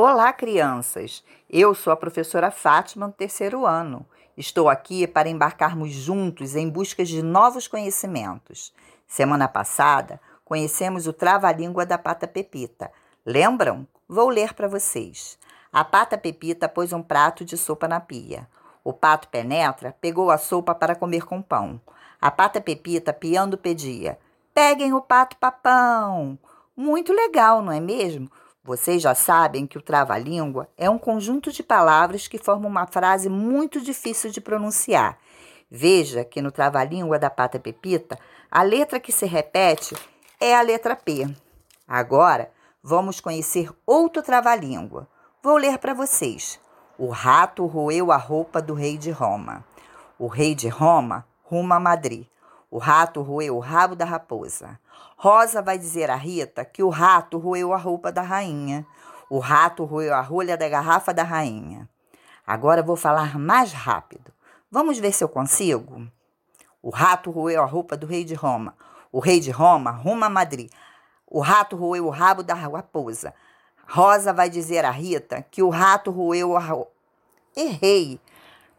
Olá, crianças! Eu sou a professora Fátima do terceiro ano. Estou aqui para embarcarmos juntos em busca de novos conhecimentos. Semana passada, conhecemos o trava-língua da pata pepita. Lembram? Vou ler para vocês. A pata pepita pôs um prato de sopa na pia. O pato penetra pegou a sopa para comer com pão. A pata pepita, piando, pedia: Peguem o pato papão! Muito legal, não é mesmo? Vocês já sabem que o trava-língua é um conjunto de palavras que formam uma frase muito difícil de pronunciar. Veja que no trava-língua da pata pepita, a letra que se repete é a letra P. Agora, vamos conhecer outro trava-língua. Vou ler para vocês. O rato roeu a roupa do rei de Roma. O rei de Roma ruma a Madrid. O rato roeu o rabo da raposa. Rosa vai dizer a Rita que o rato roeu a roupa da rainha. O rato roeu a rolha da garrafa da rainha. Agora vou falar mais rápido. Vamos ver se eu consigo? O rato roeu a roupa do rei de Roma. O rei de Roma ruma a Madrid. O rato roeu o rabo da raposa. Rosa vai dizer a Rita que o rato roeu a. Errei.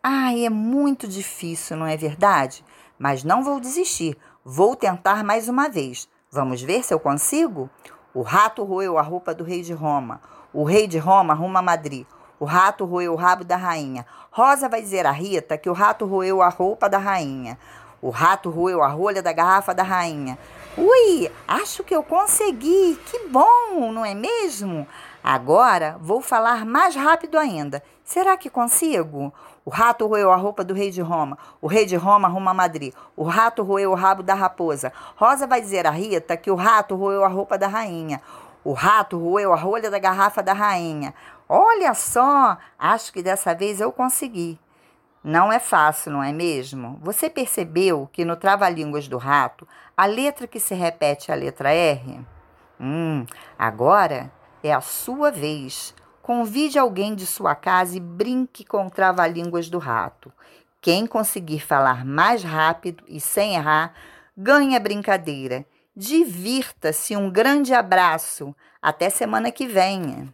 Ai, é muito difícil, não é verdade? Mas não vou desistir. Vou tentar mais uma vez. Vamos ver se eu consigo? O rato roeu a roupa do rei de Roma. O rei de Roma arruma Madrid. O rato roeu o rabo da rainha. Rosa vai dizer a Rita que o rato roeu a roupa da rainha. O rato roeu a rolha da garrafa da rainha. Ui, acho que eu consegui. Que bom, não é mesmo? Agora vou falar mais rápido ainda. Será que consigo? O rato roeu a roupa do rei de Roma. O rei de Roma arruma Madrid. O rato roeu o rabo da raposa. Rosa vai dizer a Rita que o rato roeu a roupa da rainha. O rato roeu a rolha da garrafa da rainha. Olha só, acho que dessa vez eu consegui. Não é fácil, não é mesmo? Você percebeu que no trava-línguas do rato, a letra que se repete é a letra R? Hum, agora é a sua vez. Convide alguém de sua casa e brinque com o trava-línguas do rato. Quem conseguir falar mais rápido e sem errar, ganha a brincadeira. Divirta-se, um grande abraço. Até semana que vem.